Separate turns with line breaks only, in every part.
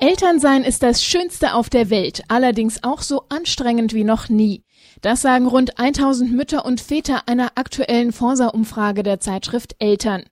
Elternsein ist das Schönste auf der Welt, allerdings auch so anstrengend wie noch nie. Das sagen rund 1000 Mütter und Väter einer aktuellen Forsa-Umfrage der Zeitschrift Eltern.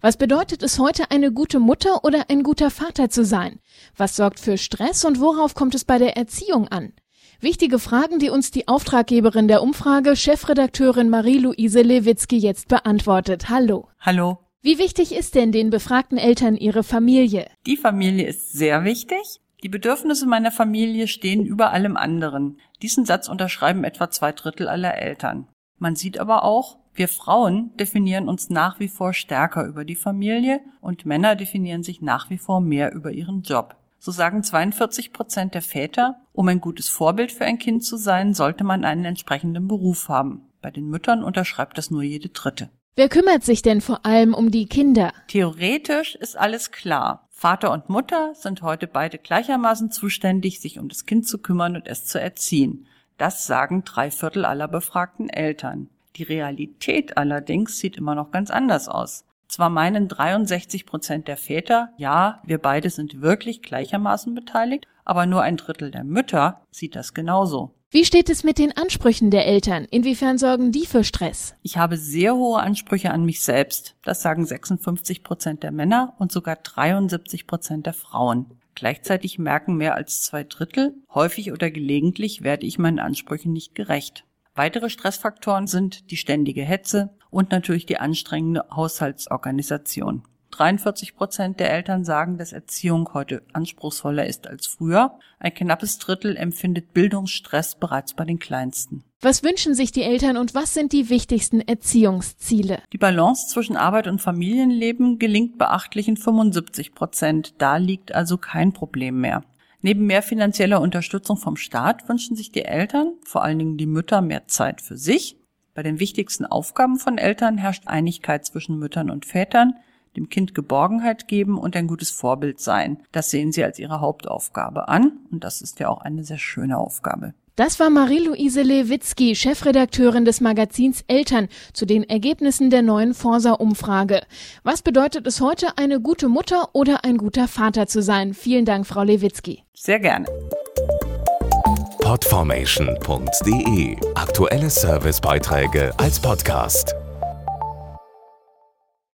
Was bedeutet es heute, eine gute Mutter oder ein guter Vater zu sein? Was sorgt für Stress und worauf kommt es bei der Erziehung an? Wichtige Fragen, die uns die Auftraggeberin der Umfrage, Chefredakteurin Marie-Louise Lewitzki jetzt beantwortet. Hallo.
Hallo.
Wie wichtig ist denn den befragten Eltern ihre Familie?
Die Familie ist sehr wichtig. Die Bedürfnisse meiner Familie stehen über allem anderen. Diesen Satz unterschreiben etwa zwei Drittel aller Eltern. Man sieht aber auch, wir Frauen definieren uns nach wie vor stärker über die Familie und Männer definieren sich nach wie vor mehr über ihren Job. So sagen 42 Prozent der Väter, um ein gutes Vorbild für ein Kind zu sein, sollte man einen entsprechenden Beruf haben. Bei den Müttern unterschreibt das nur jede dritte.
Wer kümmert sich denn vor allem um die Kinder?
Theoretisch ist alles klar. Vater und Mutter sind heute beide gleichermaßen zuständig, sich um das Kind zu kümmern und es zu erziehen. Das sagen drei Viertel aller befragten Eltern. Die Realität allerdings sieht immer noch ganz anders aus. Zwar meinen 63 Prozent der Väter, ja, wir beide sind wirklich gleichermaßen beteiligt, aber nur ein Drittel der Mütter sieht das genauso.
Wie steht es mit den Ansprüchen der Eltern? Inwiefern sorgen die für Stress?
Ich habe sehr hohe Ansprüche an mich selbst. Das sagen 56 Prozent der Männer und sogar 73 Prozent der Frauen. Gleichzeitig merken mehr als zwei Drittel, häufig oder gelegentlich werde ich meinen Ansprüchen nicht gerecht. Weitere Stressfaktoren sind die ständige Hetze und natürlich die anstrengende Haushaltsorganisation. 43 Prozent der Eltern sagen, dass Erziehung heute anspruchsvoller ist als früher. Ein knappes Drittel empfindet Bildungsstress bereits bei den Kleinsten.
Was wünschen sich die Eltern und was sind die wichtigsten Erziehungsziele?
Die Balance zwischen Arbeit und Familienleben gelingt beachtlichen 75 Prozent. Da liegt also kein Problem mehr. Neben mehr finanzieller Unterstützung vom Staat wünschen sich die Eltern, vor allen Dingen die Mütter, mehr Zeit für sich. Bei den wichtigsten Aufgaben von Eltern herrscht Einigkeit zwischen Müttern und Vätern, dem Kind Geborgenheit geben und ein gutes Vorbild sein. Das sehen sie als ihre Hauptaufgabe an und das ist ja auch eine sehr schöne Aufgabe.
Das war Marie-Louise Lewitzki, Chefredakteurin des Magazins Eltern, zu den Ergebnissen der neuen Forsa-Umfrage. Was bedeutet es heute, eine gute Mutter oder ein guter Vater zu sein? Vielen Dank, Frau Lewitzki.
Sehr gerne.
Podformation.de Aktuelle Servicebeiträge als Podcast.